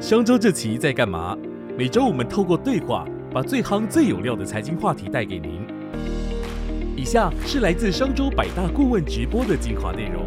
商周这期在干嘛？每周我们透过对话，把最夯最有料的财经话题带给您。以下是来自商周百大顾问直播的精华内容。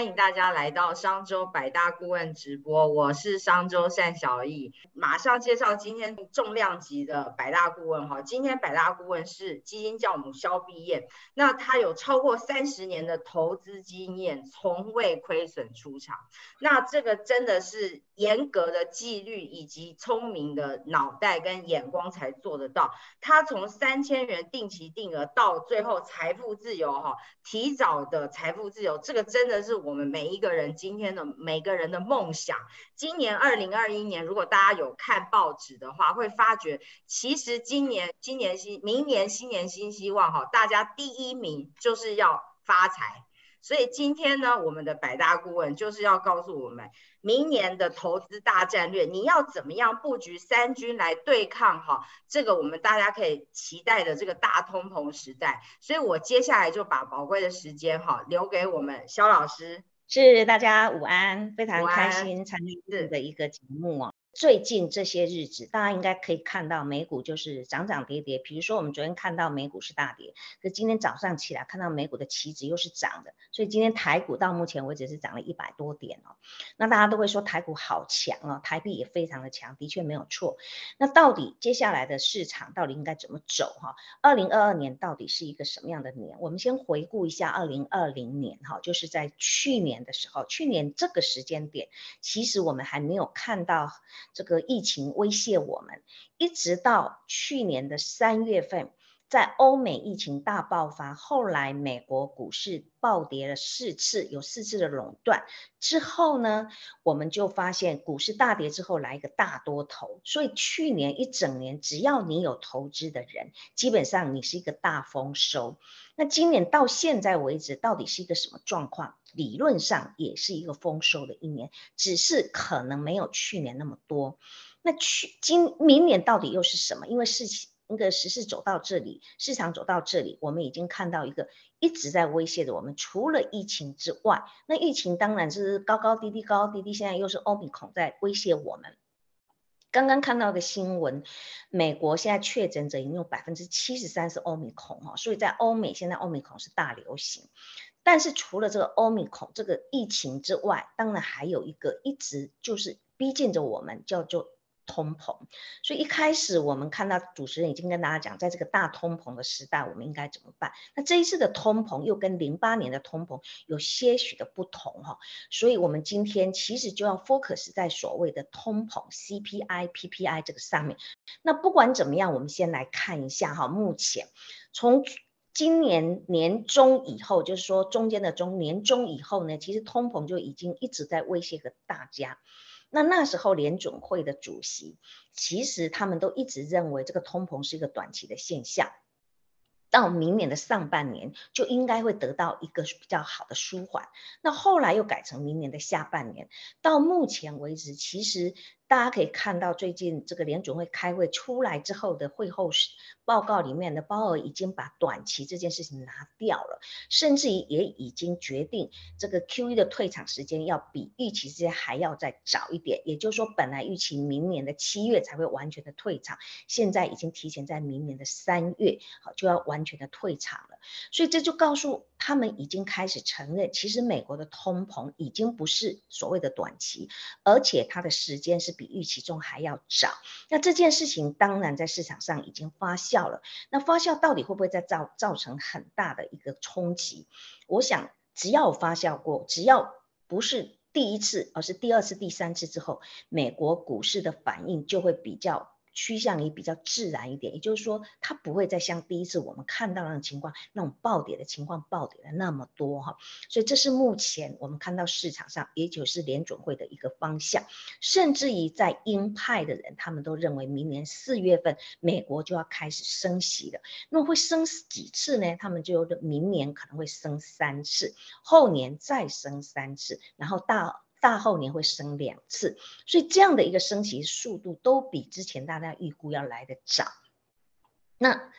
欢迎大家来到商周百大顾问直播，我是商周单小易，马上介绍今天重量级的百大顾问哈。今天百大顾问是基金教母肖碧燕，那他有超过三十年的投资经验，从未亏损出场。那这个真的是严格的纪律以及聪明的脑袋跟眼光才做得到。他从三千元定期定额到最后财富自由哈，提早的财富自由，这个真的是。我们每一个人今天的每个人的梦想，今年二零二一年，如果大家有看报纸的话，会发觉其实今年今年新明年新年新希望哈，大家第一名就是要发财。所以今天呢，我们的百大顾问就是要告诉我们，明年的投资大战略，你要怎么样布局三军来对抗哈这个我们大家可以期待的这个大通膨时代。所以我接下来就把宝贵的时间哈留给我们肖老师。是大家午安，非常开心参与这的一个节目哦。最近这些日子，大家应该可以看到美股就是涨涨跌跌。比如说，我们昨天看到美股是大跌，可今天早上起来看到美股的期指又是涨的，所以今天台股到目前为止是涨了一百多点哦。那大家都会说台股好强哦，台币也非常的强，的确没有错。那到底接下来的市场到底应该怎么走哈？二零二二年到底是一个什么样的年？我们先回顾一下二零二零年哈，就是在去年的时候，去年这个时间点，其实我们还没有看到。这个疫情威胁我们，一直到去年的三月份，在欧美疫情大爆发，后来美国股市暴跌了四次，有四次的垄断之后呢，我们就发现股市大跌之后来一个大多头，所以去年一整年，只要你有投资的人，基本上你是一个大丰收。那今年到现在为止，到底是一个什么状况？理论上也是一个丰收的一年，只是可能没有去年那么多。那去今明年到底又是什么？因为事情那个时事走到这里，市场走到这里，我们已经看到一个一直在威胁着我们。除了疫情之外，那疫情当然是高高低低，高高低低。现在又是欧米孔在威胁我们。刚刚看到个新闻，美国现在确诊者已经有百分之七十三是欧米孔哈，所以在欧美现在欧米孔是大流行。但是除了这个欧米孔这个疫情之外，当然还有一个一直就是逼近着我们，叫做通膨。所以一开始我们看到主持人已经跟大家讲，在这个大通膨的时代，我们应该怎么办？那这一次的通膨又跟零八年的通膨有些许的不同哈。所以我们今天其实就要 focus 在所谓的通膨 CPI、PPI 这个上面。那不管怎么样，我们先来看一下哈，目前从今年年中以后，就是说中间的中年中以后呢，其实通膨就已经一直在威胁着大家。那那时候联准会的主席，其实他们都一直认为这个通膨是一个短期的现象，到明年的上半年就应该会得到一个比较好的舒缓。那后来又改成明年的下半年，到目前为止，其实。大家可以看到，最近这个联准会开会出来之后的会后报告里面的鲍尔已经把短期这件事情拿掉了，甚至于也已经决定这个 Q E 的退场时间要比预期之间还要再早一点。也就是说，本来预期明年的七月才会完全的退场，现在已经提前在明年的三月好就要完全的退场了。所以这就告诉他们已经开始承认，其实美国的通膨已经不是所谓的短期，而且它的时间是。比预期中还要早，那这件事情当然在市场上已经发酵了。那发酵到底会不会再造造成很大的一个冲击？我想，只要发酵过，只要不是第一次，而是第二次、第三次之后，美国股市的反应就会比较。趋向于比较自然一点，也就是说，它不会再像第一次我们看到那种情况，那种暴跌的情况暴跌的那么多哈。所以这是目前我们看到市场上，也就是联准会的一个方向。甚至于在鹰派的人，他们都认为明年四月份美国就要开始升息了。那么会升几次呢？他们就明年可能会升三次，后年再升三次，然后到。大后年会升两次，所以这样的一个升息速度都比之前大家预估要来的早。那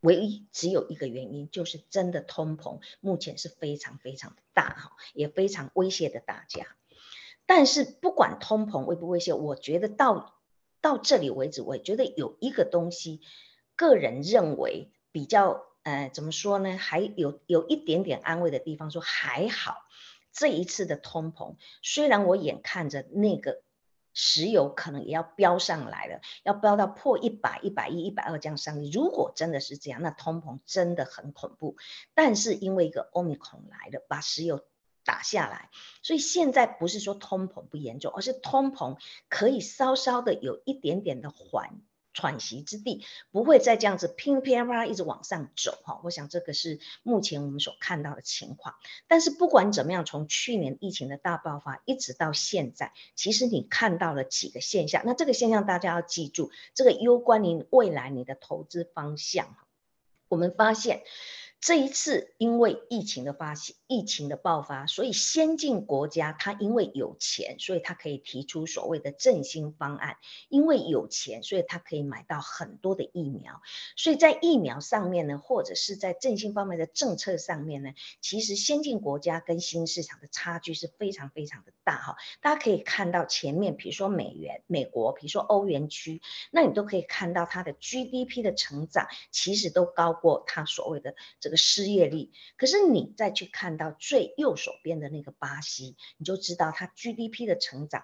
唯一只有一个原因，就是真的通膨目前是非常非常的大哈，也非常威胁的大家。但是不管通膨威不威胁，我觉得到到这里为止，我觉得有一个东西，个人认为比较呃怎么说呢，还有有一点点安慰的地方，说还好这一次的通膨，虽然我眼看着那个。石油可能也要飙上来了，要飙到破一百、一百一、一百二这样上去。如果真的是这样，那通膨真的很恐怖。但是因为一个欧米孔来了，把石油打下来，所以现在不是说通膨不严重，而是通膨可以稍稍的有一点点的缓。喘息之地不会再这样子噼噼啪啪一直往上走哈，我想这个是目前我们所看到的情况。但是不管怎么样，从去年疫情的大爆发一直到现在，其实你看到了几个现象。那这个现象大家要记住，这个攸关于未来你的投资方向。我们发现。这一次因为疫情的发现、疫情的爆发，所以先进国家它因为有钱，所以它可以提出所谓的振兴方案。因为有钱，所以它可以买到很多的疫苗。所以在疫苗上面呢，或者是在振兴方面的政策上面呢，其实先进国家跟新市场的差距是非常非常的大哈。大家可以看到前面，比如说美元、美国，比如说欧元区，那你都可以看到它的 GDP 的成长其实都高过它所谓的这个。失业率，可是你再去看到最右手边的那个巴西，你就知道它 GDP 的成长。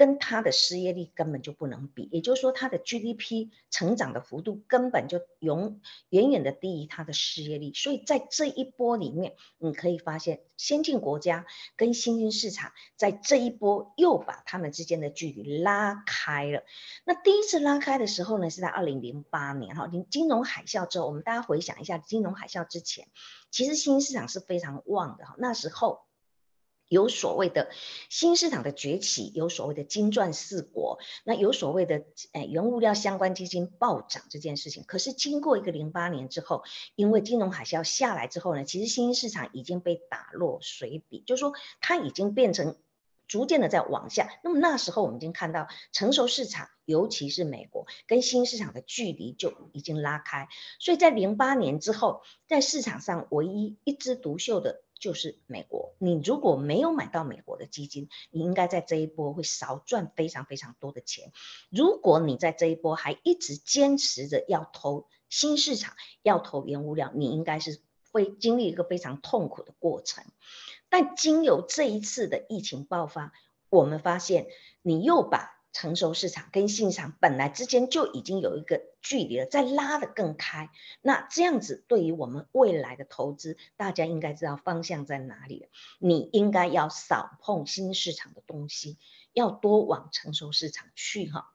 跟它的失业率根本就不能比，也就是说，它的 GDP 成长的幅度根本就永远远的低于它的失业率。所以在这一波里面，你可以发现，先进国家跟新兴市场在这一波又把他们之间的距离拉开了。那第一次拉开的时候呢，是在二零零八年哈，金金融海啸之后，我们大家回想一下，金融海啸之前，其实新兴市场是非常旺的哈，那时候。有所谓的新市场的崛起，有所谓的金砖四国，那有所谓的诶原物料相关基金暴涨这件事情。可是经过一个零八年之后，因为金融海啸下来之后呢，其实新兴市场已经被打落水底，就是说它已经变成逐渐的在往下。那么那时候我们已经看到成熟市场，尤其是美国跟新市场的距离就已经拉开。所以在零八年之后，在市场上唯一一枝独秀的。就是美国，你如果没有买到美国的基金，你应该在这一波会少赚非常非常多的钱。如果你在这一波还一直坚持着要投新市场，要投原物料，你应该是会经历一个非常痛苦的过程。但经由这一次的疫情爆发，我们发现你又把。成熟市场跟新市场本来之间就已经有一个距离了，再拉得更开，那这样子对于我们未来的投资，大家应该知道方向在哪里了。你应该要少碰新市场的东西，要多往成熟市场去哈。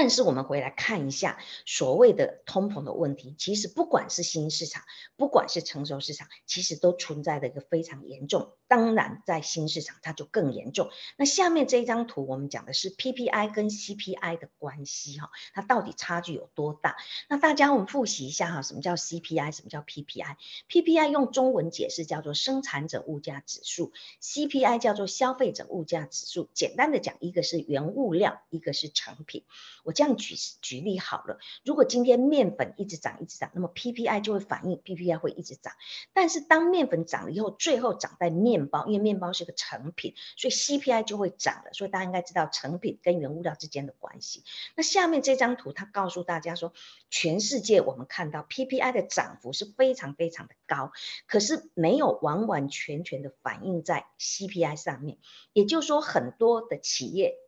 但是我们回来看一下所谓的通膨的问题，其实不管是新市场，不管是成熟市场，其实都存在的一个非常严重。当然，在新市场它就更严重。那下面这一张图，我们讲的是 PPI 跟 CPI 的关系哈，它到底差距有多大？那大家我们复习一下哈，什么叫 CPI，什么叫 PPI？PPI 用中文解释叫做生产者物价指数，CPI 叫做消费者物价指数。简单的讲，一个是原物料，一个是成品。我这样举举例好了，如果今天面粉一直涨一直涨，那么 PPI 就会反映 PPI 会一直涨。但是当面粉涨了以后，最后涨在面包，因为面包是个成品，所以 CPI 就会涨了。所以大家应该知道成品跟原物料之间的关系。那下面这张图它告诉大家说，全世界我们看到 PPI 的涨幅是非常非常的高，可是没有完完全全的反映在 CPI 上面。也就是说，很多的企业。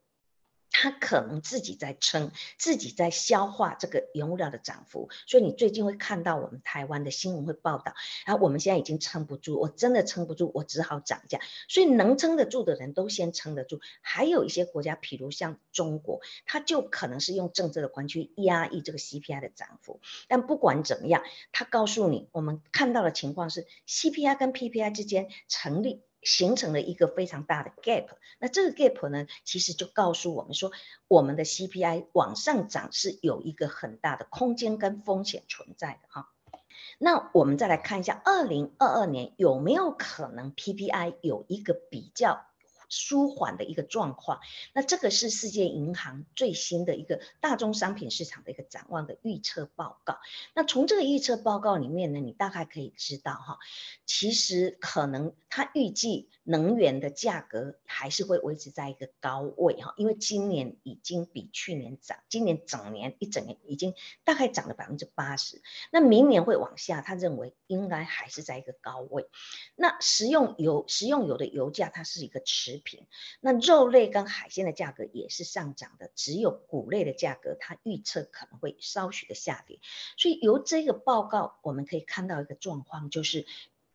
他可能自己在撑，自己在消化这个原物料的涨幅，所以你最近会看到我们台湾的新闻会报道，然后我们现在已经撑不住，我真的撑不住，我只好涨价。所以能撑得住的人都先撑得住，还有一些国家，譬如像中国，它就可能是用政策的关去压抑这个 CPI 的涨幅。但不管怎么样，他告诉你，我们看到的情况是 CPI 跟 PPI 之间成立。形成了一个非常大的 gap，那这个 gap 呢，其实就告诉我们说，我们的 CPI 往上涨是有一个很大的空间跟风险存在的哈。那我们再来看一下，二零二二年有没有可能 PPI 有一个比较舒缓的一个状况。那这个是世界银行最新的一个大宗商品市场的一个展望的预测报告。那从这个预测报告里面呢，你大概可以知道哈，其实可能它预计能源的价格还是会维持在一个高位哈，因为今年已经比去年涨，今年整年一整年已经大概涨了百分之八十。那明年会往下，他认为应该还是在一个高位。那食用油、食用油的油价它是一个持品，那肉类跟海鲜的价格也是上涨的，只有谷类的价格它预测可能会稍许的下跌。所以由这个报告我们可以看到一个状况，就是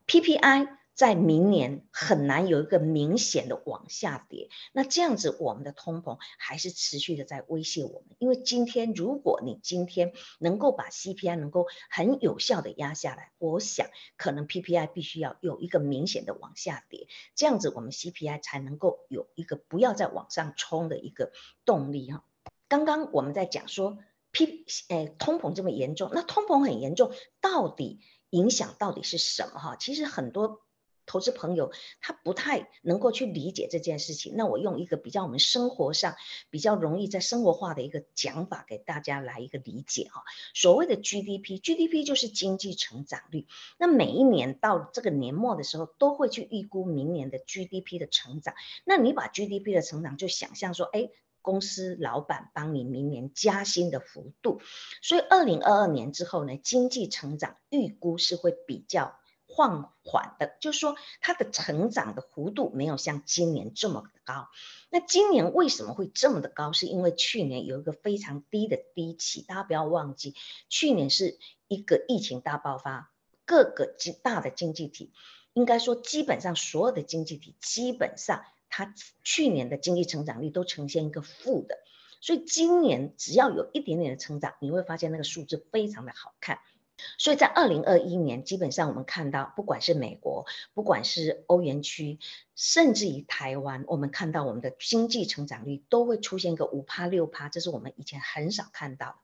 PPI。在明年很难有一个明显的往下跌，那这样子我们的通膨还是持续的在威胁我们。因为今天如果你今天能够把 CPI 能够很有效的压下来，我想可能 PPI 必须要有一个明显的往下跌，这样子我们 CPI 才能够有一个不要再往上冲的一个动力哈。刚刚我们在讲说 P 诶通膨这么严重，那通膨很严重，到底影响到底是什么哈？其实很多。投资朋友他不太能够去理解这件事情，那我用一个比较我们生活上比较容易在生活化的一个讲法给大家来一个理解哈。所谓的 GDP，GDP 就是经济成长率。那每一年到这个年末的时候，都会去预估明年的 GDP 的成长。那你把 GDP 的成长就想象说，哎，公司老板帮你明年加薪的幅度。所以二零二二年之后呢，经济成长预估是会比较。放缓的，就是说它的成长的幅度没有像今年这么高。那今年为什么会这么的高？是因为去年有一个非常低的低起，大家不要忘记，去年是一个疫情大爆发，各个极大的经济体，应该说基本上所有的经济体，基本上它去年的经济成长率都呈现一个负的。所以今年只要有一点点的成长，你会发现那个数字非常的好看。所以在二零二一年，基本上我们看到，不管是美国，不管是欧元区，甚至于台湾，我们看到我们的经济成长率都会出现一个五趴六趴，这是我们以前很少看到的。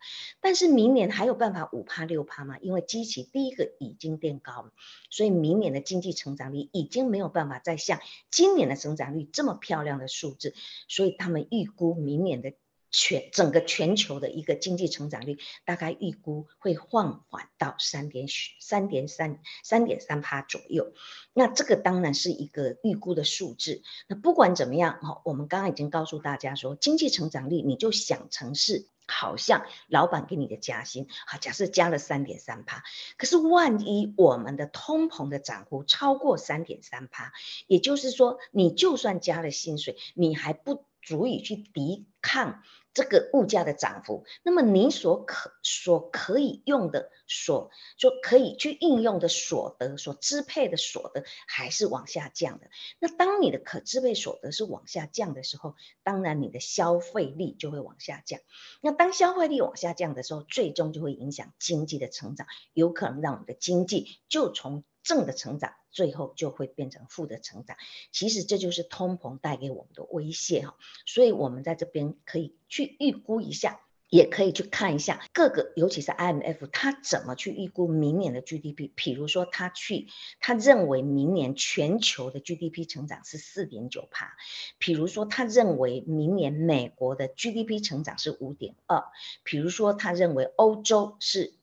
但是明年还有办法五趴六趴吗？因为基期第一个已经变高了，所以明年的经济成长率已经没有办法再像今年的增长率这么漂亮的数字，所以他们预估明年的。全整个全球的一个经济成长率大概预估会放缓到三点三点三三点三帕左右，那这个当然是一个预估的数字。那不管怎么样哈，我们刚刚已经告诉大家说，经济成长率你就想成是好像老板给你的加薪，好，假设加了三点三帕，可是万一我们的通膨的涨幅超过三点三帕，也就是说你就算加了薪水，你还不足以去抵抗。这个物价的涨幅，那么你所可所可以用的，所就可以去应用的所得，所支配的所得还是往下降的。那当你的可支配所得是往下降的时候，当然你的消费力就会往下降。那当消费力往下降的时候，最终就会影响经济的成长，有可能让我们的经济就从正的成长。最后就会变成负的成长，其实这就是通膨带给我们的威胁哈，所以我们在这边可以去预估一下，也可以去看一下各个，尤其是 IMF，它怎么去预估明年的 GDP。比如说，他去他认为明年全球的 GDP 成长是四点九帕，比如说他认为明年美国的 GDP 成长是五点二，比如说他认为欧洲是。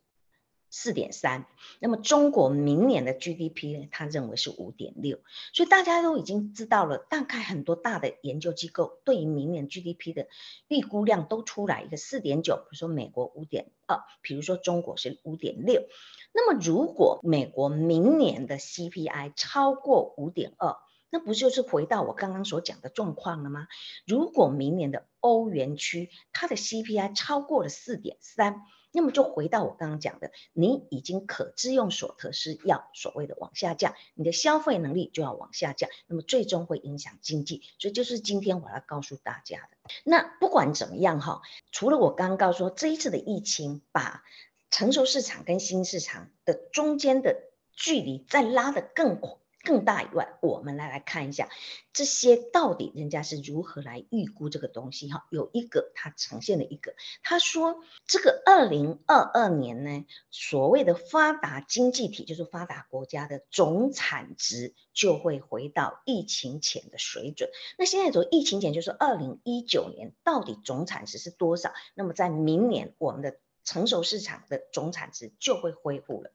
四点三，那么中国明年的 GDP 呢？他认为是五点六，所以大家都已经知道了，大概很多大的研究机构对于明年 GDP 的预估量都出来一个四点九，比如说美国五点二，比如说中国是五点六。那么如果美国明年的 CPI 超过五点二，那不就是回到我刚刚所讲的状况了吗？如果明年的欧元区它的 CPI 超过了四点三。那么就回到我刚刚讲的，你已经可支用所得是要所谓的往下降，你的消费能力就要往下降，那么最终会影响经济，所以就是今天我要告诉大家的。那不管怎么样哈，除了我刚刚告诉说这一次的疫情把成熟市场跟新市场的中间的距离再拉得更更大以外，我们来来看一下这些到底人家是如何来预估这个东西哈。有一个他呈现了一个，他说这个二零二二年呢，所谓的发达经济体就是发达国家的总产值就会回到疫情前的水准。那现在走疫情前就是二零一九年，到底总产值是多少？那么在明年我们的成熟市场的总产值就会恢复了。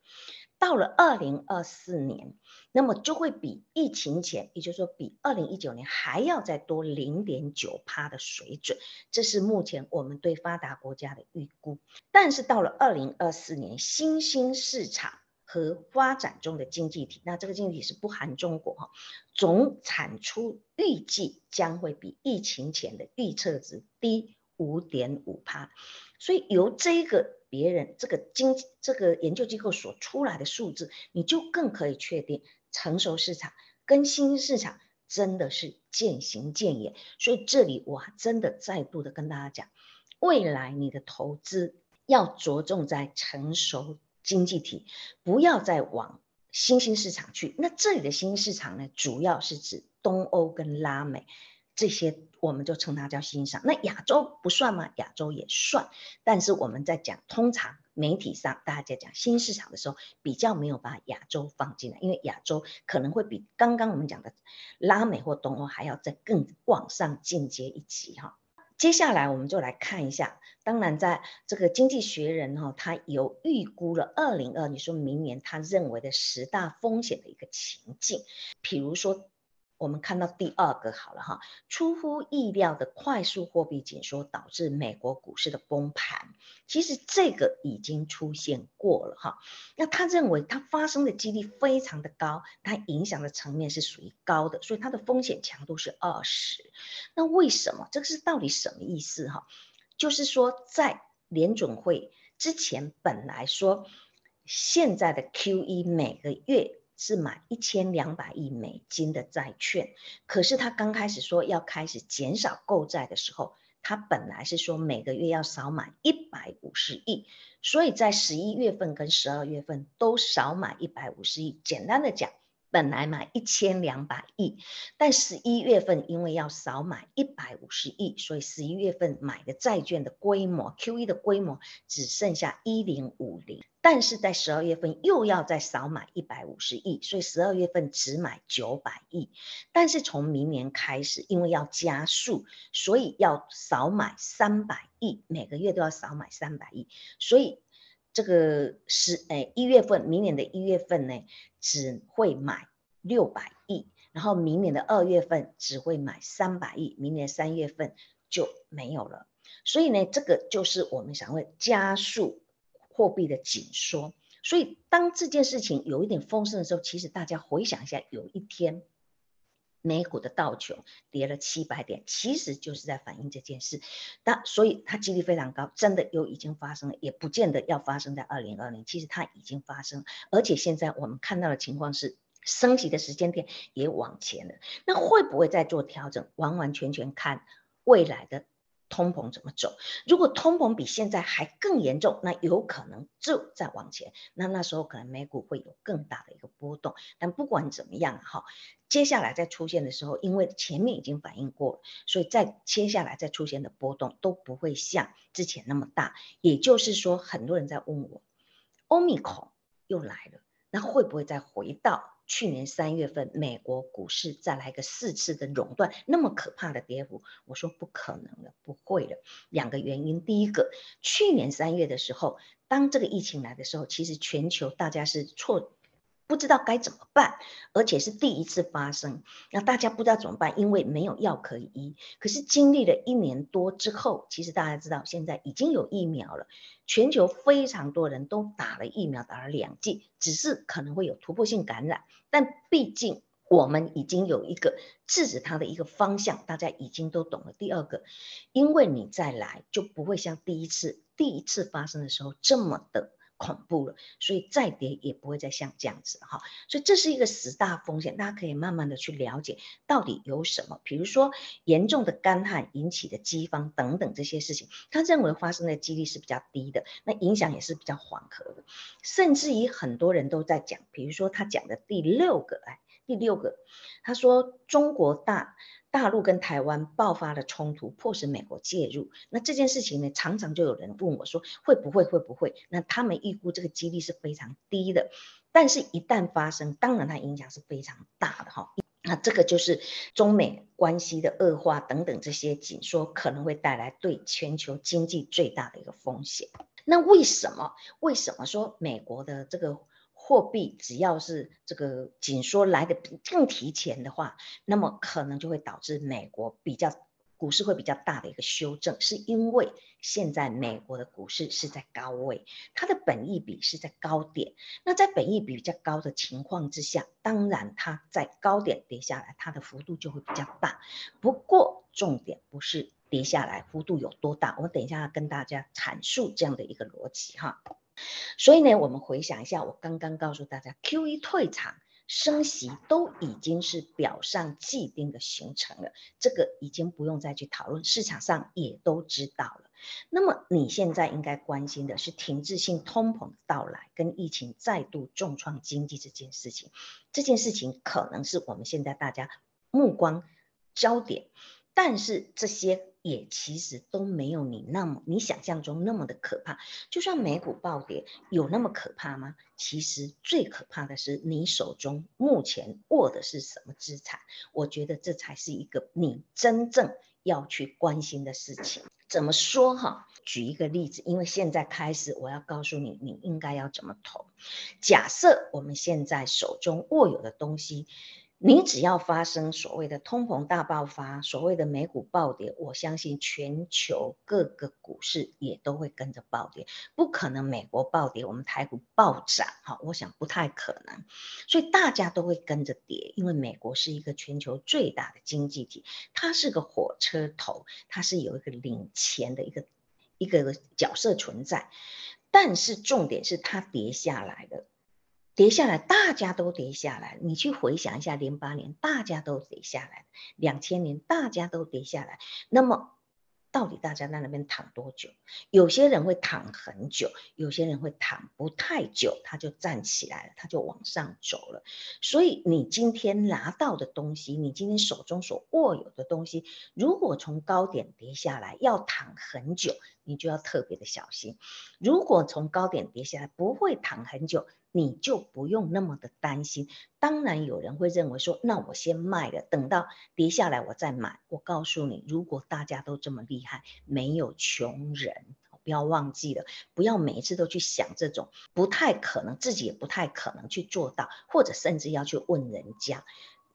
到了二零二四年，那么就会比疫情前，也就是说比二零一九年还要再多零点九趴的水准，这是目前我们对发达国家的预估。但是到了二零二四年，新兴市场和发展中的经济体，那这个经济体是不含中国哈，总产出预计将会比疫情前的预测值低五点五趴，所以由这个。别人这个经这个研究机构所出来的数字，你就更可以确定成熟市场跟新兴市场真的是渐行渐远。所以这里我真的再度的跟大家讲，未来你的投资要着重在成熟经济体，不要再往新兴市场去。那这里的新兴市场呢，主要是指东欧跟拉美。这些我们就称它叫欣赏。那亚洲不算吗？亚洲也算，但是我们在讲，通常媒体上大家在讲新市场的时候，比较没有把亚洲放进来，因为亚洲可能会比刚刚我们讲的拉美或东欧还要再更往上进阶一级哈。接下来我们就来看一下，当然在这个经济学人哈，他有预估了二零二，你说明年他认为的十大风险的一个情境，比如说。我们看到第二个好了哈，出乎意料的快速货币紧缩导致美国股市的崩盘，其实这个已经出现过了哈。那他认为它发生的几率非常的高，它影响的层面是属于高的，所以它的风险强度是二十。那为什么？这个是到底什么意思哈？就是说在联准会之前本来说现在的 QE 每个月。是买一千两百亿美金的债券，可是他刚开始说要开始减少购债的时候，他本来是说每个月要少买一百五十亿，所以在十一月份跟十二月份都少买一百五十亿。简单的讲。本来买一千两百亿，但十一月份因为要少买一百五十亿，所以十一月份买的债券的规模 QE 的规模只剩下一零五零，但是在十二月份又要再少买一百五十亿，所以十二月份只买九百亿，但是从明年开始，因为要加速，所以要少买三百亿，每个月都要少买三百亿，所以。这个是诶一月份，明年的一月份呢，只会买六百亿，然后明年的二月份只会买三百亿，明年三月份就没有了。所以呢，这个就是我们想问加速货币的紧缩。所以当这件事情有一点丰盛的时候，其实大家回想一下，有一天。美股的道琼跌了七百点，其实就是在反映这件事。那所以它几率非常高，真的有已经发生了，也不见得要发生在二零二零。其实它已经发生，而且现在我们看到的情况是，升级的时间点也往前了。那会不会再做调整？完完全全看未来的。通膨怎么走？如果通膨比现在还更严重，那有可能就再往前，那那时候可能美股会有更大的一个波动。但不管怎么样哈，接下来再出现的时候，因为前面已经反应过了，所以在接下来再出现的波动都不会像之前那么大。也就是说，很多人在问我，欧米孔又来了，那会不会再回到？去年三月份，美国股市再来个四次的熔断，那么可怕的跌幅，我说不可能了，不会了。两个原因，第一个，去年三月的时候，当这个疫情来的时候，其实全球大家是错。不知道该怎么办，而且是第一次发生，那大家不知道怎么办，因为没有药可以医。可是经历了一年多之后，其实大家知道现在已经有疫苗了，全球非常多人都打了疫苗，打了两剂，只是可能会有突破性感染，但毕竟我们已经有一个制止它的一个方向，大家已经都懂了。第二个，因为你再来就不会像第一次第一次发生的时候这么的。恐怖了，所以再跌也不会再像这样子哈，所以这是一个十大风险，大家可以慢慢的去了解到底有什么，比如说严重的干旱引起的饥荒等等这些事情，他认为发生的几率是比较低的，那影响也是比较缓和的，甚至于很多人都在讲，比如说他讲的第六个哎。第六个，他说中国大大陆跟台湾爆发了冲突，迫使美国介入。那这件事情呢，常常就有人问我说会不会会不会？那他们预估这个几率是非常低的，但是一旦发生，当然它影响是非常大的哈。那这个就是中美关系的恶化等等这些紧缩可能会带来对全球经济最大的一个风险。那为什么？为什么说美国的这个？货币只要是这个紧缩来的更提前的话，那么可能就会导致美国比较股市会比较大的一个修正，是因为现在美国的股市是在高位，它的本益比是在高点。那在本益比比较高的情况之下，当然它在高点跌下来，它的幅度就会比较大。不过重点不是跌下来幅度有多大，我等一下跟大家阐述这样的一个逻辑哈。所以呢，我们回想一下，我刚刚告诉大家，Q E 退场、升息都已经是表上既定的形成了，这个已经不用再去讨论，市场上也都知道了。那么你现在应该关心的是停滞性通膨到来跟疫情再度重创经济这件事情，这件事情可能是我们现在大家目光焦点，但是这些。也其实都没有你那么你想象中那么的可怕。就算美股暴跌，有那么可怕吗？其实最可怕的是你手中目前握的是什么资产。我觉得这才是一个你真正要去关心的事情。怎么说哈？举一个例子，因为现在开始我要告诉你，你应该要怎么投。假设我们现在手中握有的东西。你只要发生所谓的通膨大爆发，所谓的美股暴跌，我相信全球各个股市也都会跟着暴跌。不可能美国暴跌，我们台股暴涨，哈，我想不太可能。所以大家都会跟着跌，因为美国是一个全球最大的经济体，它是个火车头，它是有一个领钱的一个一个角色存在。但是重点是它跌下来的。跌下来，大家都跌下来。你去回想一下，零八年大家都跌下来，两千年大家都跌下来。那么，到底大家在那边躺多久？有些人会躺很久，有些人会躺不太久，他就站起来了，他就往上走了。所以，你今天拿到的东西，你今天手中所握有的东西，如果从高点跌下来，要躺很久，你就要特别的小心。如果从高点跌下来，不会躺很久。你就不用那么的担心。当然，有人会认为说，那我先卖了，等到跌下来我再买。我告诉你，如果大家都这么厉害，没有穷人，不要忘记了，不要每一次都去想这种不太可能，自己也不太可能去做到，或者甚至要去问人家。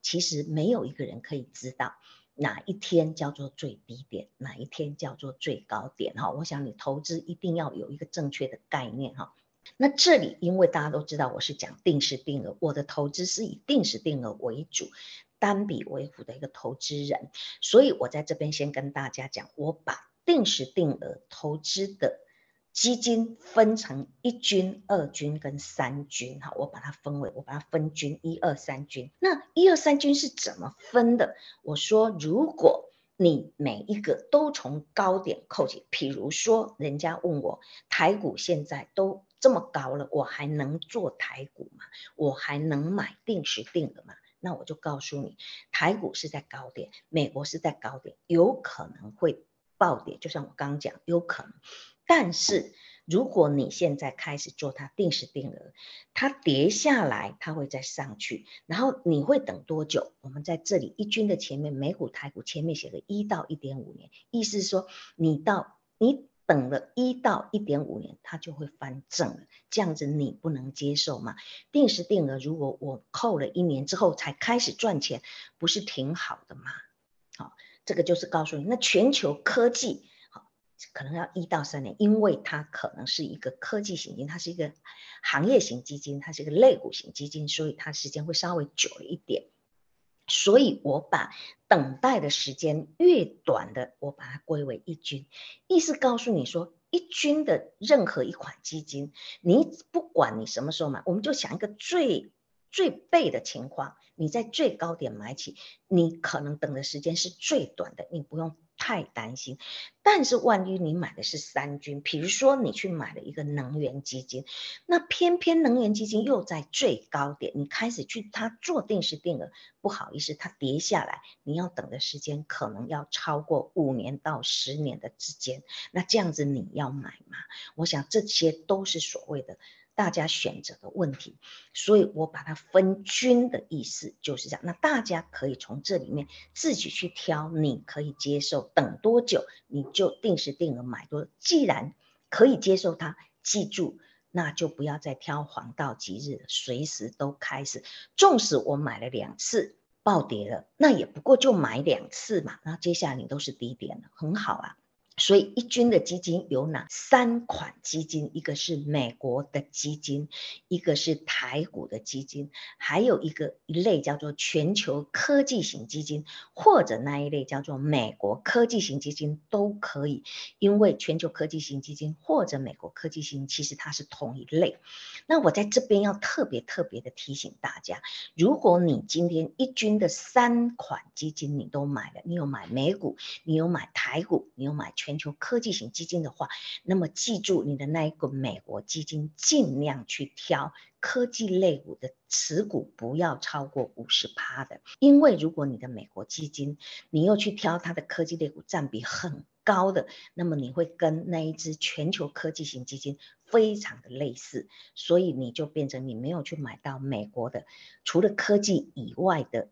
其实没有一个人可以知道哪一天叫做最低点，哪一天叫做最高点。哈，我想你投资一定要有一个正确的概念。哈。那这里，因为大家都知道我是讲定时定额，我的投资是以定时定额为主，单笔为辅的一个投资人，所以我在这边先跟大家讲，我把定时定额投资的基金分成一军、二军跟三军，哈，我把它分为，我把它分军一二三军。那一二三军是怎么分的？我说，如果你每一个都从高点扣起，譬如说，人家问我台股现在都。这么高了，我还能做台股吗？我还能买定时定额吗？那我就告诉你，台股是在高点，美国是在高点，有可能会暴跌，就像我刚刚讲，有可能。但是如果你现在开始做它定时定额，它跌下来，它会再上去，然后你会等多久？我们在这里一军的前面，美股、台股前面写个一到一点五年，意思是说你到你。等了一到一点五年，它就会翻正了。这样子你不能接受吗？定时定额，如果我扣了一年之后才开始赚钱，不是挺好的吗？好，这个就是告诉你，那全球科技好可能要一到三年，因为它可能是一个科技型基金，它是一个行业型基金，它是一个类股型基金，所以它时间会稍微久一点。所以我把等待的时间越短的，我把它归为一军，意思告诉你说，一军的任何一款基金，你不管你什么时候买，我们就想一个最最背的情况，你在最高点买起，你可能等的时间是最短的，你不用太担心。但是万一你买的是三军，比如说你去买了一个能源基金，那偏偏能源基金又在最高点，你开始去它做定时定额，不好意思，它跌下来，你要等的时间可能要超过五年到十年的之间。那这样子你要买吗？我想这些都是所谓的。大家选择的问题，所以我把它分均的意思就是这样。那大家可以从这里面自己去挑，你可以接受等多久，你就定时定额买多。既然可以接受它，记住，那就不要再挑黄道吉日，随时都开始。纵使我买了两次暴跌了，那也不过就买两次嘛。那接下来你都是低点了，很好啊。所以一军的基金有哪三款基金？一个是美国的基金，一个是台股的基金，还有一个一类叫做全球科技型基金，或者那一类叫做美国科技型基金都可以。因为全球科技型基金或者美国科技型，其实它是同一类。那我在这边要特别特别的提醒大家，如果你今天一军的三款基金你都买了，你有买美股，你有买台股，你有买全。全球科技型基金的话，那么记住你的那一个美国基金，尽量去挑科技类股的持股不要超过五十趴的，因为如果你的美国基金你又去挑它的科技类股占比很高的，那么你会跟那一只全球科技型基金非常的类似，所以你就变成你没有去买到美国的除了科技以外的。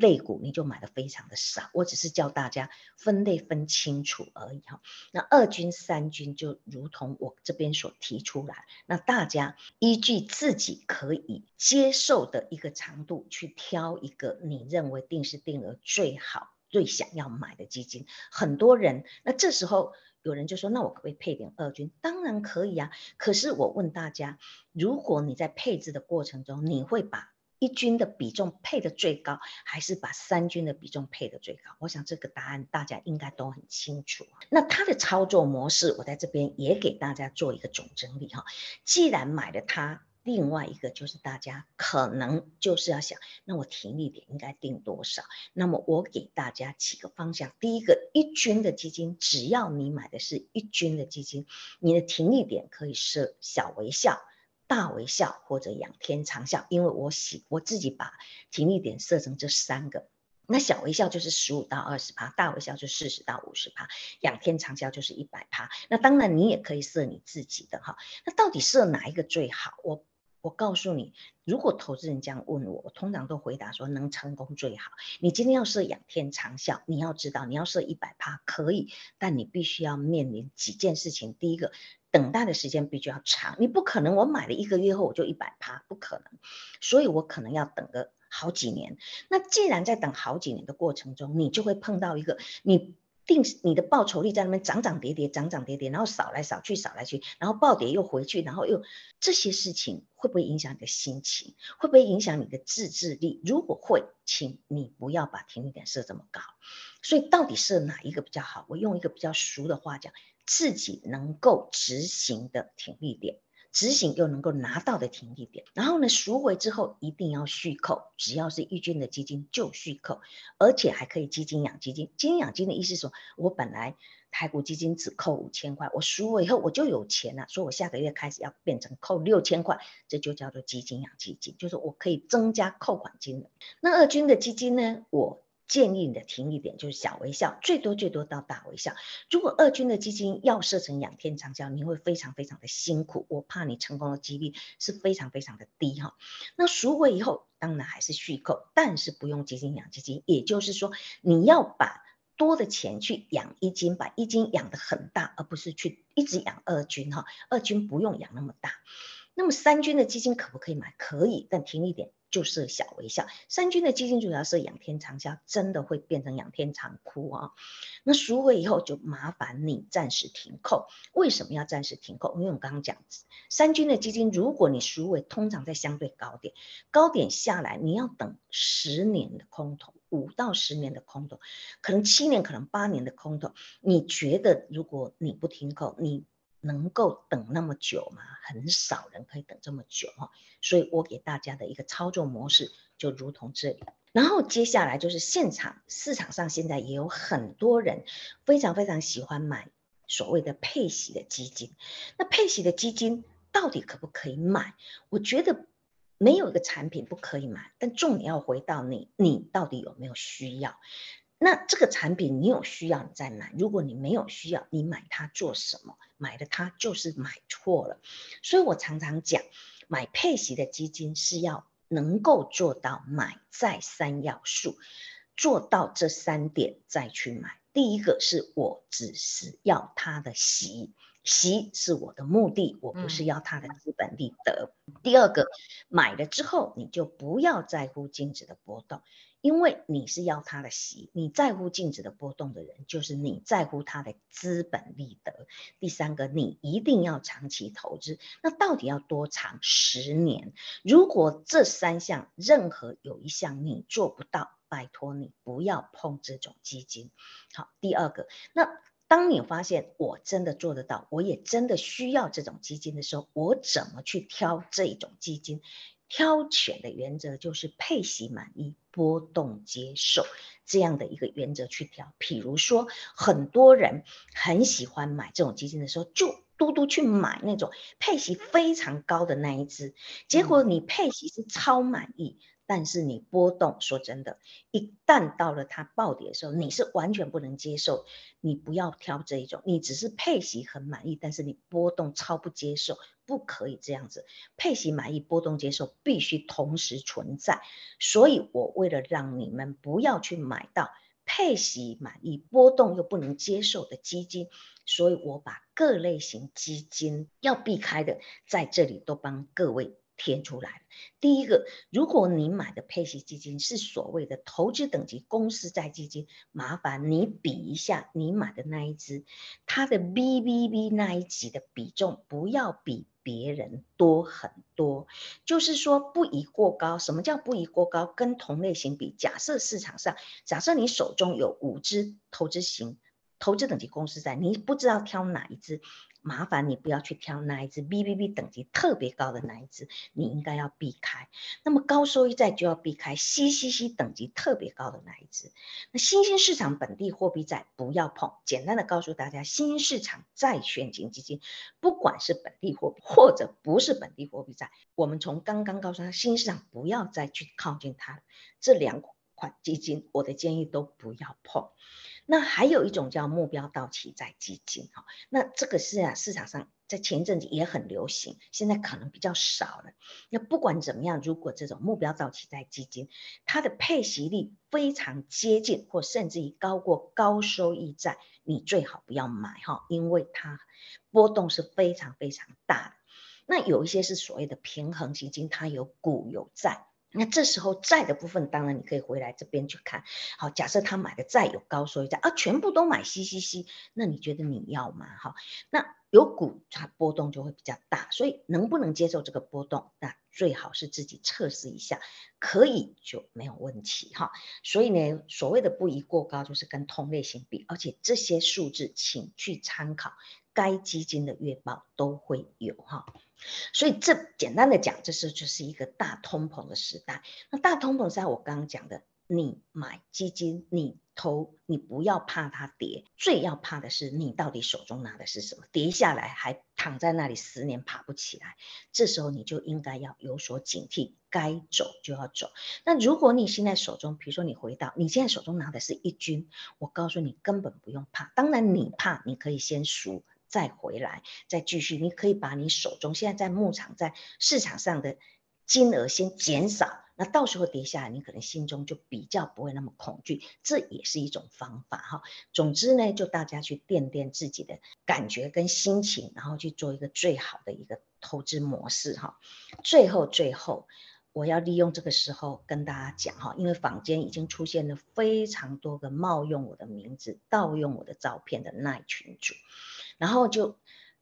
类股你就买的非常的少，我只是教大家分类分清楚而已哈。那二军三军就如同我这边所提出来，那大家依据自己可以接受的一个长度去挑一个你认为定时定额最好、最想要买的基金。很多人，那这时候有人就说，那我可不可以配点二军？当然可以啊。可是我问大家，如果你在配置的过程中，你会把一军的比重配的最高，还是把三军的比重配的最高？我想这个答案大家应该都很清楚。那它的操作模式，我在这边也给大家做一个总整理哈。既然买了它，另外一个就是大家可能就是要想，那我停利点应该定多少？那么我给大家几个方向。第一个，一军的基金，只要你买的是一军的基金，你的停利点可以设小微笑。大微笑或者仰天长啸，因为我喜我自己把停力点设成这三个，那小微笑就是十五到二十趴，大微笑就四十到五十趴，仰天长啸就是一百趴。那当然你也可以设你自己的哈。那到底设哪一个最好？我我告诉你，如果投资人这样问我，我通常都回答说能成功最好。你今天要设仰天长啸，你要知道你要设一百趴可以，但你必须要面临几件事情。第一个。等待的时间必须要长，你不可能我买了一个月后我就一百趴，不可能，所以我可能要等个好几年。那既然在等好几年的过程中，你就会碰到一个你定你的报酬率在那边涨涨跌跌，涨涨跌跌，然后扫来扫去，扫来去，然后暴跌又回去，然后又这些事情会不会影响你的心情？会不会影响你的自制力？如果会，请你不要把停利点设这么高。所以到底设哪一个比较好？我用一个比较俗的话讲。自己能够执行的停利点，执行又能够拿到的停利点，然后呢赎回之后一定要续扣，只要是预捐的基金就续扣，而且还可以基金养基金。基金养基金的意思说，我本来台股基金只扣五千块，我赎回以后我就有钱了，所以我下个月开始要变成扣六千块，这就叫做基金养基金，就是我可以增加扣款金额。那二军的基金呢，我。建议你的停利点就是小微笑，最多最多到大微笑。如果二军的基金要设成仰天长啸，你会非常非常的辛苦，我怕你成功的几率是非常非常的低哈。那赎回以后，当然还是续扣，但是不用基金养基金，也就是说你要把多的钱去养一金，把一金养得很大，而不是去一直养二军哈。二军不用养那么大。那么三军的基金可不可以买？可以，但停一点。就是小微笑，三军的基金主要是仰天长啸，真的会变成仰天长哭啊！那赎回以后就麻烦你暂时停扣。为什么要暂时停扣？因为我刚刚讲，三军的基金，如果你赎回，通常在相对高点，高点下来，你要等十年的空头，五到十年的空头，可能七年，可能八年的空头。你觉得如果你不停扣，你？能够等那么久吗？很少人可以等这么久哈，所以我给大家的一个操作模式就如同这里，然后接下来就是现场市场上现在也有很多人非常非常喜欢买所谓的配息的基金。那配息的基金到底可不可以买？我觉得没有一个产品不可以买，但重点要回到你，你到底有没有需要？那这个产品你有需要你再买，如果你没有需要，你买它做什么？买了它就是买错了。所以我常常讲，买配息的基金是要能够做到买在三要素，做到这三点再去买。第一个是我只是要它的息，息是我的目的，我不是要它的资本利得。第二个，买了之后你就不要在乎净值的波动。因为你是要他的息，你在乎净值的波动的人，就是你在乎他的资本利得。第三个，你一定要长期投资，那到底要多长？十年。如果这三项任何有一项你做不到，拜托你不要碰这种基金。好，第二个，那当你发现我真的做得到，我也真的需要这种基金的时候，我怎么去挑这种基金？挑选的原则就是配息满意、波动接受这样的一个原则去挑。譬如说，很多人很喜欢买这种基金的时候，就嘟嘟去买那种配息非常高的那一只，结果你配息是超满意。但是你波动，说真的，一旦到了它暴跌的时候，你是完全不能接受。你不要挑这一种，你只是配息很满意，但是你波动超不接受，不可以这样子。配息满意，波动接受必须同时存在。所以我为了让你们不要去买到配息满意、波动又不能接受的基金，所以我把各类型基金要避开的，在这里都帮各位。填出来第一个，如果你买的配息基金是所谓的投资等级公司债基金，麻烦你比一下你买的那一只，它的 BBB 那一级的比重不要比别人多很多，就是说不宜过高。什么叫不宜过高？跟同类型比，假设市场上，假设你手中有五只投资型投资等级公司债，你不知道挑哪一只。麻烦你不要去挑那一只 BBB 等级特别高的那一只，你应该要避开。那么高收益债就要避开 CCC 等级特别高的那一只。那新兴市场本地货币债不要碰。简单的告诉大家，新兴市场债券型基金，不管是本地货币或者不是本地货币债，我们从刚刚告诉他新兴市场不要再去靠近它，这两款基金，我的建议都不要碰。那还有一种叫目标到期债基金，哈，那这个是啊，市场上在前一阵子也很流行，现在可能比较少了。那不管怎么样，如果这种目标到期债基金，它的配息率非常接近，或甚至于高过高收益债，你最好不要买哈，因为它波动是非常非常大的。那有一些是所谓的平衡基金，它有股有债。那这时候债的部分，当然你可以回来这边去看。好，假设他买的债有高收益债啊，全部都买 CCC，那你觉得你要吗？哈，那有股它波动就会比较大，所以能不能接受这个波动？那最好是自己测试一下，可以就没有问题哈。所以呢，所谓的不宜过高，就是跟同类型比，而且这些数字请去参考该基金的月报都会有哈。所以这简单的讲，这是就是一个大通膨的时代。那大通膨时代，我刚刚讲的，你买基金，你投，你不要怕它跌，最要怕的是你到底手中拿的是什么？跌下来还躺在那里十年爬不起来，这时候你就应该要有所警惕，该走就要走。那如果你现在手中，比如说你回到你现在手中拿的是一军，我告诉你根本不用怕。当然你怕，你可以先赎。再回来，再继续，你可以把你手中现在在牧场、在市场上的金额先减少，那到时候跌下来，你可能心中就比较不会那么恐惧，这也是一种方法哈。总之呢，就大家去垫垫自己的感觉跟心情，然后去做一个最好的一个投资模式哈。最后，最后。我要利用这个时候跟大家讲哈，因为坊间已经出现了非常多个冒用我的名字、盗用我的照片的那一群主，然后就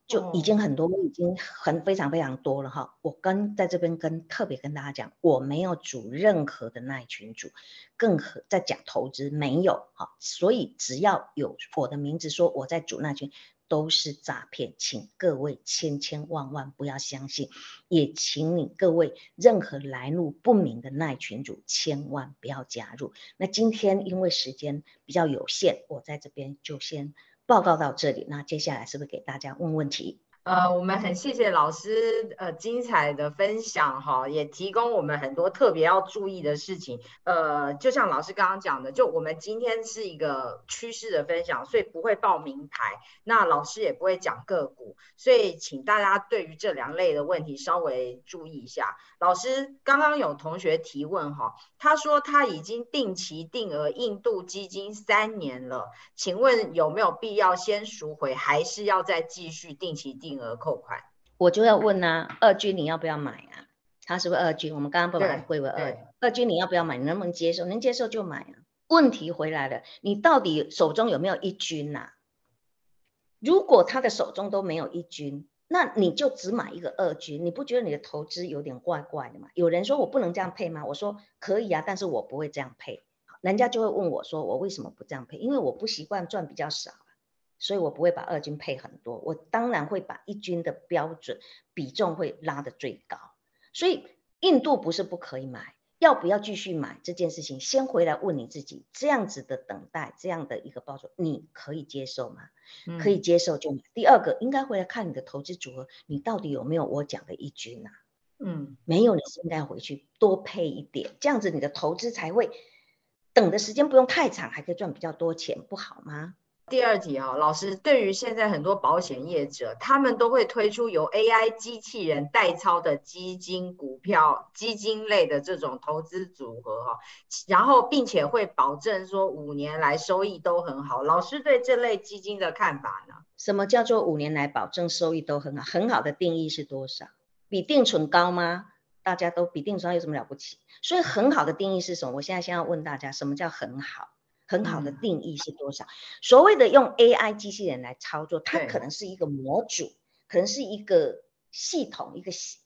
就已经很多，已经很非常非常多了哈。我跟在这边跟特别跟大家讲，我没有组任何的那群组，更何在讲投资没有哈。所以只要有我的名字说我在组那群，都是诈骗，请各位千千万万不要相信，也请你各位任何来路不明的那群主千万不要加入。那今天因为时间比较有限，我在这边就先报告到这里。那接下来是不是给大家问问题？呃，我们很谢谢老师呃精彩的分享哈，也提供我们很多特别要注意的事情。呃，就像老师刚刚讲的，就我们今天是一个趋势的分享，所以不会报名牌，那老师也不会讲个股，所以请大家对于这两类的问题稍微注意一下。老师刚刚有同学提问哈，他说他已经定期定额印度基金三年了，请问有没有必要先赎回，还是要再继续定期定？额扣款，我就要问呐，二军你要不要买啊？他是不是二军？我们刚刚不把它归为二，二军你要不要买？你能不能接受？能接受就买啊。问题回来了，你到底手中有没有一军呐？如果他的手中都没有一军，那你就只买一个二军，你不觉得你的投资有点怪怪的吗？有人说我不能这样配吗？我说可以啊，但是我不会这样配。人家就会问我说我为什么不这样配？因为我不习惯赚比较少。所以我不会把二军配很多，我当然会把一军的标准比重会拉得最高。所以印度不是不可以买，要不要继续买这件事情，先回来问你自己，这样子的等待，这样的一个报酬，你可以接受吗？可以接受就买。第二个应该回来看你的投资组合，你到底有没有我讲的一军啊？嗯，没有，你是应该回去多配一点，这样子你的投资才会等的时间不用太长，还可以赚比较多钱，不好吗？第二题啊，老师，对于现在很多保险业者，他们都会推出由 AI 机器人代操的基金、股票、基金类的这种投资组合哈，然后并且会保证说五年来收益都很好。老师对这类基金的看法呢？什么叫做五年来保证收益都很好？很好的定义是多少？比定存高吗？大家都比定存高有什么了不起？所以很好的定义是什么？我现在先要问大家，什么叫很好？很好的定义是多少？所谓的用 AI 机器人来操作，它可能是一个模组，可能是一个系统，一个系，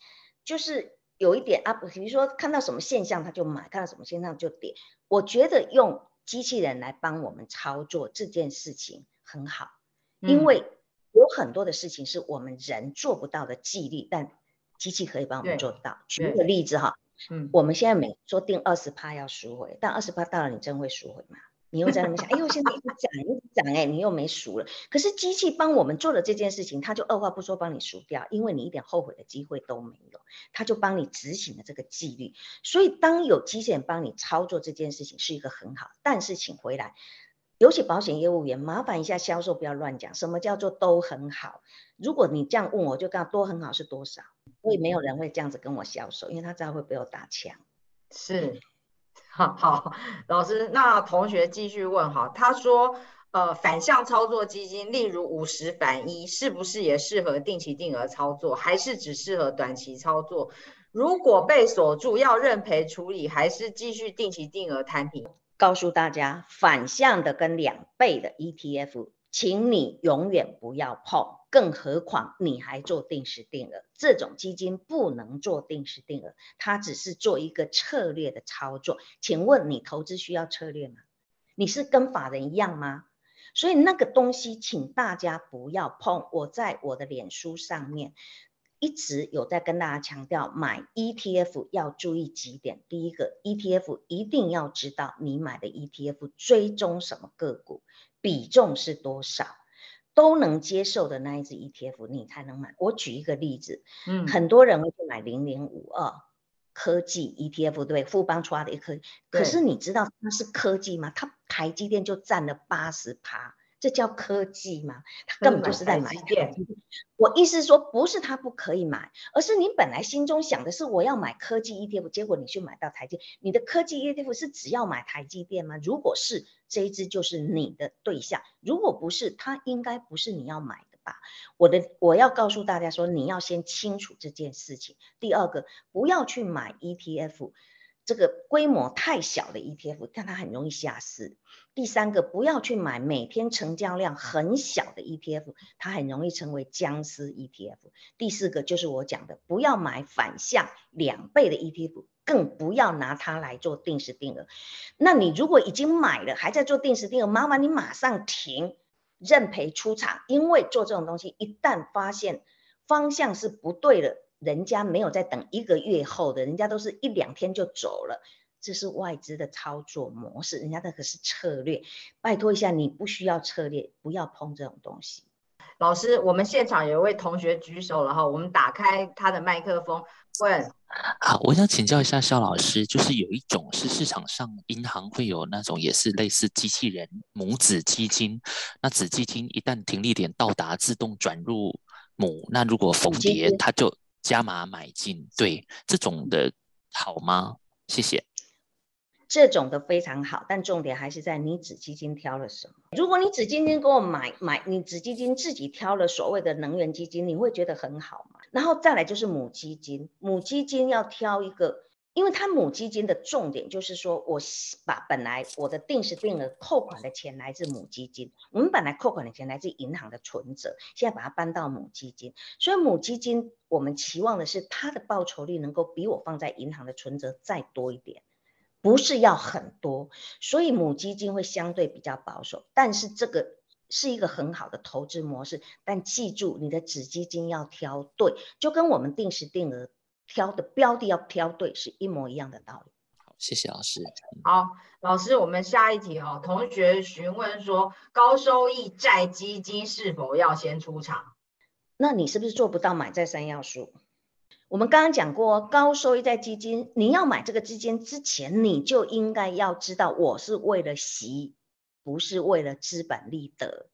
就是有一点啊，比如说看到什么现象他就买，看到什么现象就点。我觉得用机器人来帮我们操作这件事情很好，因为有很多的事情是我们人做不到的纪律，但机器可以帮我们做到。举个例子哈，嗯，我们现在每说定二十趴要赎回，但二十趴到了，你真会赎回吗？你又在那边想，哎呦，现在一直涨，一直涨，哎，你又没赎了。可是机器帮我们做了这件事情，他就二话不说帮你赎掉，因为你一点后悔的机会都没有，他就帮你执行了这个纪律。所以当有机器人帮你操作这件事情是一个很好，但是请回来，尤其保险业务员，麻烦一下销售不要乱讲，什么叫做都很好？如果你这样问我，就告多很好是多少？所以没有人会这样子跟我销售，因为他知道会被我打枪。是。好，老师，那同学继续问哈，他说，呃，反向操作基金，例如五十反一，是不是也适合定期定额操作，还是只适合短期操作？如果被锁住，要认赔处理，还是继续定期定额摊平？告诉大家，反向的跟两倍的 ETF。请你永远不要碰，更何况你还做定时定额，这种基金不能做定时定额，它只是做一个策略的操作。请问你投资需要策略吗？你是跟法人一样吗？所以那个东西，请大家不要碰。我在我的脸书上面一直有在跟大家强调，买 ETF 要注意几点。第一个，ETF 一定要知道你买的 ETF 追踪什么个股。比重是多少都能接受的那一只 ETF，你才能买。我举一个例子，嗯，很多人会去买零零五二科技 ETF，对，富邦出来的一科，可是你知道它是科技吗？它台积电就占了八十趴。这叫科技吗？他根本就是在买电。我意思说，不是他不可以买，而是你本来心中想的是我要买科技 ETF，结果你去买到台积，你的科技 ETF 是只要买台积电吗？如果是，这一只就是你的对象；如果不是，它应该不是你要买的吧？我的我要告诉大家说，你要先清楚这件事情。第二个，不要去买 ETF。这个规模太小的 ETF，但它很容易下市。第三个，不要去买每天成交量很小的 ETF，它很容易成为僵尸 ETF。第四个就是我讲的，不要买反向两倍的 ETF，更不要拿它来做定时定额。那你如果已经买了，还在做定时定额，麻烦你马上停。认赔出场，因为做这种东西，一旦发现方向是不对了，人家没有在等一个月后的，人家都是一两天就走了。这是外资的操作模式，人家那可是策略。拜托一下，你不需要策略，不要碰这种东西。老师，我们现场有一位同学举手了哈，我们打开他的麦克风问。好，我想请教一下肖老师，就是有一种是市场上银行会有那种也是类似机器人母子基金，那子基金一旦停利点到达，自动转入母，那如果逢跌，它就加码买进，对这种的好吗？谢谢。这种的非常好，但重点还是在你子基金挑了什么。如果你子基金给我买买，你子基金自己挑了所谓的能源基金，你会觉得很好吗？然后再来就是母基金，母基金要挑一个，因为它母基金的重点就是说我把本来我的定时定额扣款的钱来自母基金，我们本来扣款的钱来自银行的存折，现在把它搬到母基金，所以母基金我们期望的是它的报酬率能够比我放在银行的存折再多一点。不是要很多，所以母基金会相对比较保守，但是这个是一个很好的投资模式。但记住，你的子基金要挑对，就跟我们定时定额挑的标的要挑对是一模一样的道理。好，谢谢老师。好，老师，我们下一题哦。同学询问说，高收益债基金是否要先出场？那你是不是做不到买在三要素？我们刚刚讲过，高收益债基金，你要买这个基金之前，你就应该要知道，我是为了息，不是为了资本利得。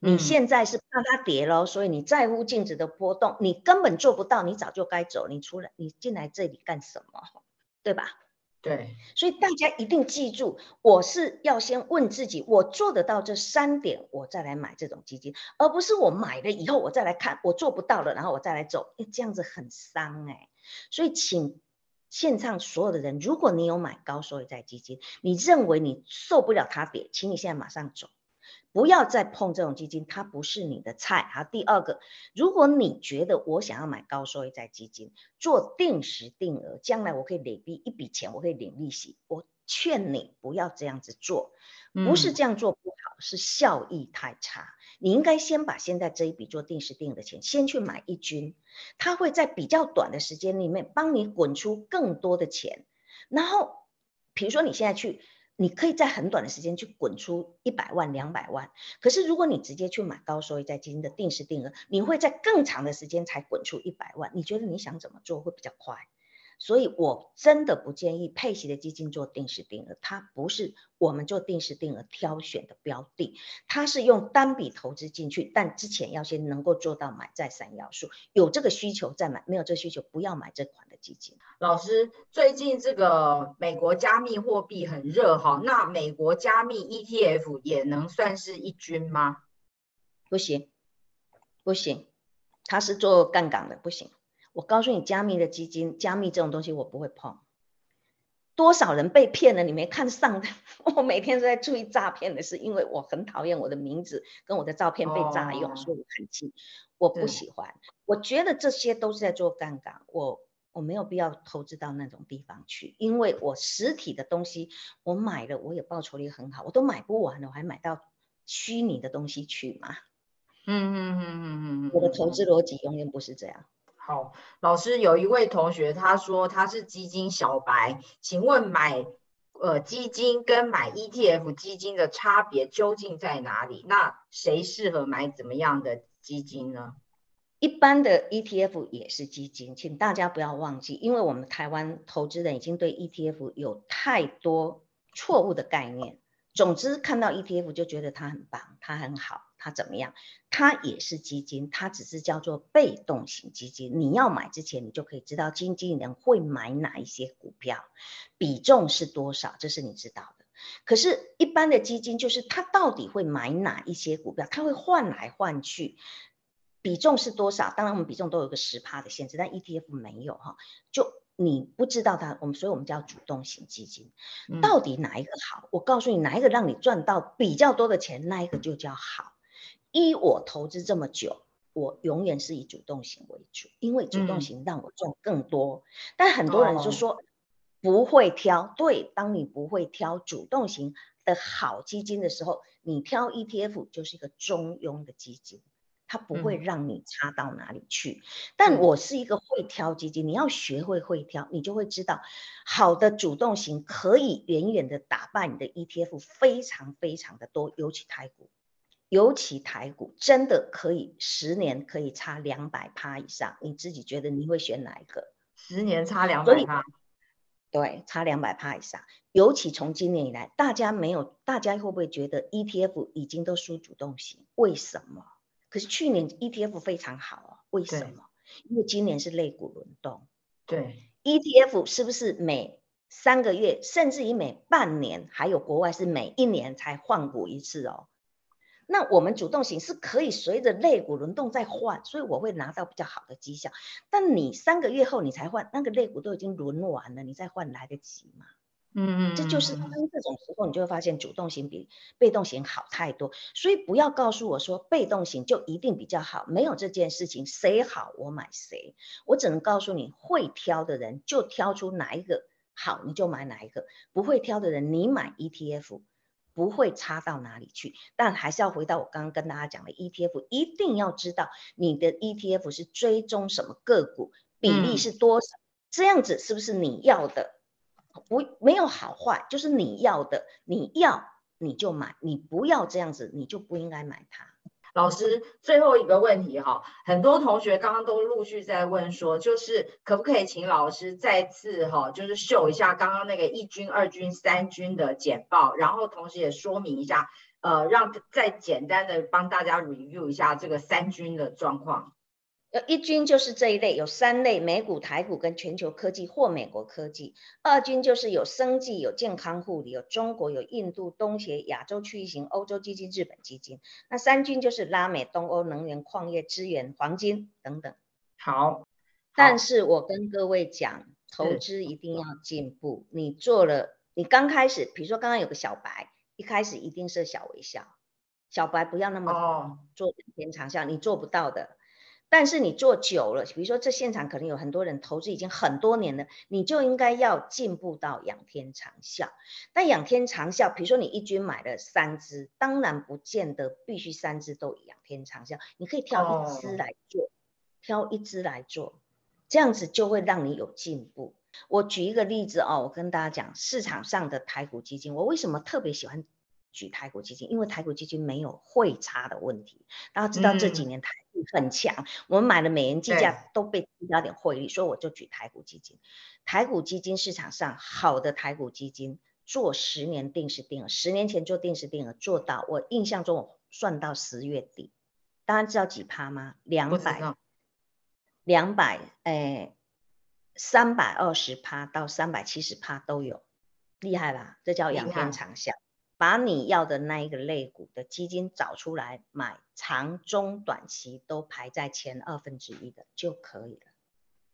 你现在是怕它跌喽，所以你在乎净值的波动，你根本做不到，你早就该走。你出来，你进来这里干什么？对吧？对，所以大家一定记住，我是要先问自己，我做得到这三点，我再来买这种基金，而不是我买了以后我再来看，我做不到了，然后我再来走，这样子很伤哎。所以请线上所有的人，如果你有买高收益债基金，你认为你受不了它跌，请你现在马上走。不要再碰这种基金，它不是你的菜。好，第二个，如果你觉得我想要买高收益债基金，做定时定额，将来我可以累积一笔钱，我可以领利息。我劝你不要这样子做，不是这样做不好，是效益太差。你应该先把现在这一笔做定时定额的钱，先去买一军，它会在比较短的时间里面帮你滚出更多的钱。然后，比如说你现在去。你可以在很短的时间去滚出一百万、两百万，可是如果你直接去买高收益债基金的定时定额，你会在更长的时间才滚出一百万。你觉得你想怎么做会比较快？所以我真的不建议配息的基金做定时定额，它不是我们做定时定额挑选的标的，它是用单笔投资进去，但之前要先能够做到买在三要素，有这个需求再买，没有这需求不要买这款的基金。老师，最近这个美国加密货币很热哈，那美国加密 ETF 也能算是一军吗？不行，不行，它是做杠杆的，不行。我告诉你，加密的基金，加密这种东西我不会碰。多少人被骗了？你没看上？我每天都在注意诈骗的事，因为我很讨厌我的名字跟我的照片被诈用，所以我很气，我不喜欢。我觉得这些都是在做杠杆，我我没有必要投资到那种地方去，因为我实体的东西我买了，我也报酬率很好，我都买不完了，我还买到虚拟的东西去嘛？嗯嗯嗯嗯嗯，我的投资逻辑永远不是这样。好，老师有一位同学，他说他是基金小白，请问买呃基金跟买 ETF 基金的差别究竟在哪里？那谁适合买怎么样的基金呢？一般的 ETF 也是基金，请大家不要忘记，因为我们台湾投资人已经对 ETF 有太多错误的概念。总之看到 ETF 就觉得它很棒，它很好。它怎么样？它也是基金，它只是叫做被动型基金。你要买之前，你就可以知道经纪人会买哪一些股票，比重是多少，这是你知道的。可是，一般的基金就是它到底会买哪一些股票，它会换来换去，比重是多少？当然，我们比重都有个十趴的限制，但 ETF 没有哈。就你不知道它，我们所以我们叫主动型基金，到底哪一个好？我告诉你，哪一个让你赚到比较多的钱，那一个就叫好。依我投资这么久，我永远是以主动型为主，因为主动型让我赚更多。但很多人就说不会挑，对，当你不会挑主动型，的好基金的时候，你挑 ETF 就是一个中庸的基金，它不会让你差到哪里去。但我是一个会挑基金，你要学会会挑，你就会知道，好的主动型可以远远的打败你的 ETF，非常非常的多，尤其台股，尤其台股真的可以十年可以差两百趴以上，你自己觉得你会选哪一个？十年差两百趴。对，差两百趴以上，尤其从今年以来，大家没有，大家会不会觉得 ETF 已经都输主动型？为什么？可是去年 ETF 非常好啊，为什么？因为今年是类股轮动。对，ETF 是不是每三个月，甚至于每半年，还有国外是每一年才换股一次哦？那我们主动型是可以随着肋骨轮动再换，所以我会拿到比较好的绩效。但你三个月后你才换，那个肋骨都已经轮完了，你再换来得及吗？嗯嗯，这就是当这种时候，你就会发现主动型比被动型好太多。所以不要告诉我说被动型就一定比较好，没有这件事情，谁好我买谁。我只能告诉你会挑的人就挑出哪一个好，你就买哪一个；不会挑的人，你买 ETF。不会差到哪里去，但还是要回到我刚刚跟大家讲的 ETF，一定要知道你的 ETF 是追踪什么个股，比例是多少，这样子是不是你要的？不，没有好坏，就是你要的，你要你就买，你不要这样子，你就不应该买它。老师，最后一个问题哈，很多同学刚刚都陆续在问说，就是可不可以请老师再次哈，就是秀一下刚刚那个一军、二军、三军的简报，然后同时也说明一下，呃，让再简单的帮大家 review 一下这个三军的状况。呃，一军就是这一类，有三类：美股、台股跟全球科技或美国科技。二军就是有生技、有健康护理、有中国、有印度、东协、亚洲区域型、欧洲基金、日本基金。那三军就是拉美、东欧、能源、矿业、资源、黄金等等。好，但是我跟各位讲，投资一定要进步。你做了，你刚开始，比如说刚刚有个小白，一开始一定是小微笑，小白不要那么做天长效，你做不到的。但是你做久了，比如说这现场可能有很多人投资已经很多年了，你就应该要进步到仰天长啸。但仰天长啸，比如说你一军买了三只，当然不见得必须三只都仰天长啸，你可以挑一只来做，挑一只来做，这样子就会让你有进步。我举一个例子哦，我跟大家讲市场上的台股基金，我为什么特别喜欢举台股基金？因为台股基金没有汇差的问题，大家知道这几年台。很强，我们买的美元计价都被提高点汇率，所以我就举台股基金。台股基金市场上好的台股基金做十年定时定额，十年前做定时定额做到，我印象中我算到十月底，大家知道几趴吗？两百，两百，诶，三百二十趴到三百七十趴都有，厉害吧？这叫仰天长效。把你要的那一个类股的基金找出来买，长中短期都排在前二分之一的就可以了。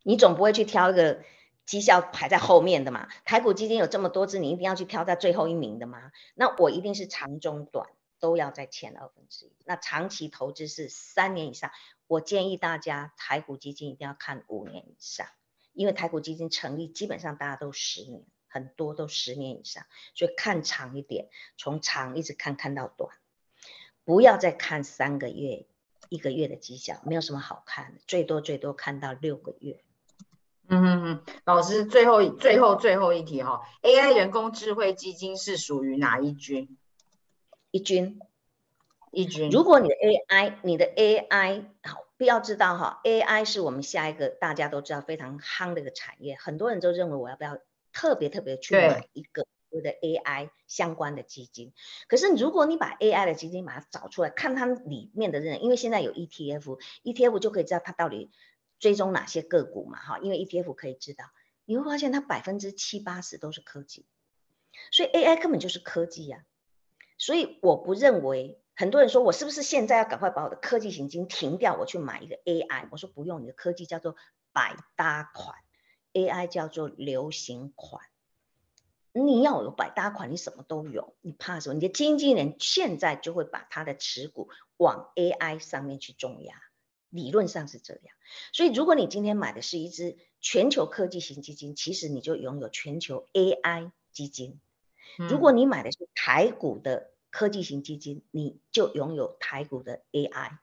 你总不会去挑一个绩效排在后面的嘛？台股基金有这么多只，你一定要去挑在最后一名的吗？那我一定是长中短都要在前二分之一。那长期投资是三年以上，我建议大家台股基金一定要看五年以上，因为台股基金成立基本上大家都十年。很多都十年以上，所以看长一点，从长一直看看到短，不要再看三个月、一个月的绩效，没有什么好看的，最多最多看到六个月。嗯老师，最后最后最后一题哈，AI 人工智慧基金是属于哪一军？一军，一军。如果你的 AI，你的 AI 好，不要知道哈，AI 是我们下一个大家都知道非常夯的一个产业，很多人都认为我要不要？特别特别去买一个我的 AI 相关的基金，可是如果你把 AI 的基金把它找出来，看它里面的人，因为现在有 ETF，ETF 就可以知道它到底追踪哪些个股嘛，哈，因为 ETF 可以知道，你会发现它百分之七八十都是科技，所以 AI 根本就是科技呀，所以我不认为很多人说我是不是现在要赶快把我的科技型基金停掉，我去买一个 AI，我说不用，你的科技叫做百搭款。AI 叫做流行款，你要有百搭款，你什么都有，你怕什么？你的经纪人现在就会把他的持股往 AI 上面去重压，理论上是这样。所以，如果你今天买的是一只全球科技型基金，其实你就拥有全球 AI 基金。如果你买的是台股的科技型基金，你就拥有台股的 AI，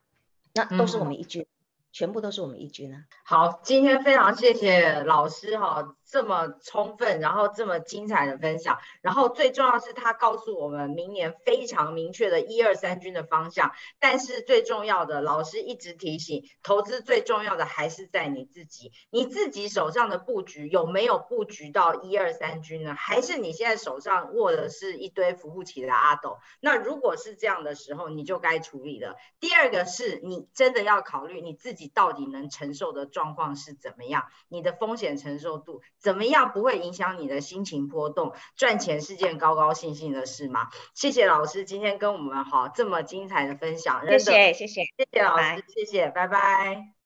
那都是我们一军。全部都是我们一军啊！好，今天非常谢谢老师哈，这么充分，然后这么精彩的分享，然后最重要是他告诉我们明年非常明确的一二三军的方向。但是最重要的，老师一直提醒，投资最重要的还是在你自己，你自己手上的布局有没有布局到一二三军呢？还是你现在手上握的是一堆扶不起的阿斗？那如果是这样的时候，你就该处理了。第二个是你真的要考虑你自己。到底能承受的状况是怎么样？你的风险承受度怎么样？不会影响你的心情波动？赚钱是件高高兴兴的事吗？谢谢老师今天跟我们好这么精彩的分享，谢谢谢谢谢谢老师，谢谢，拜拜。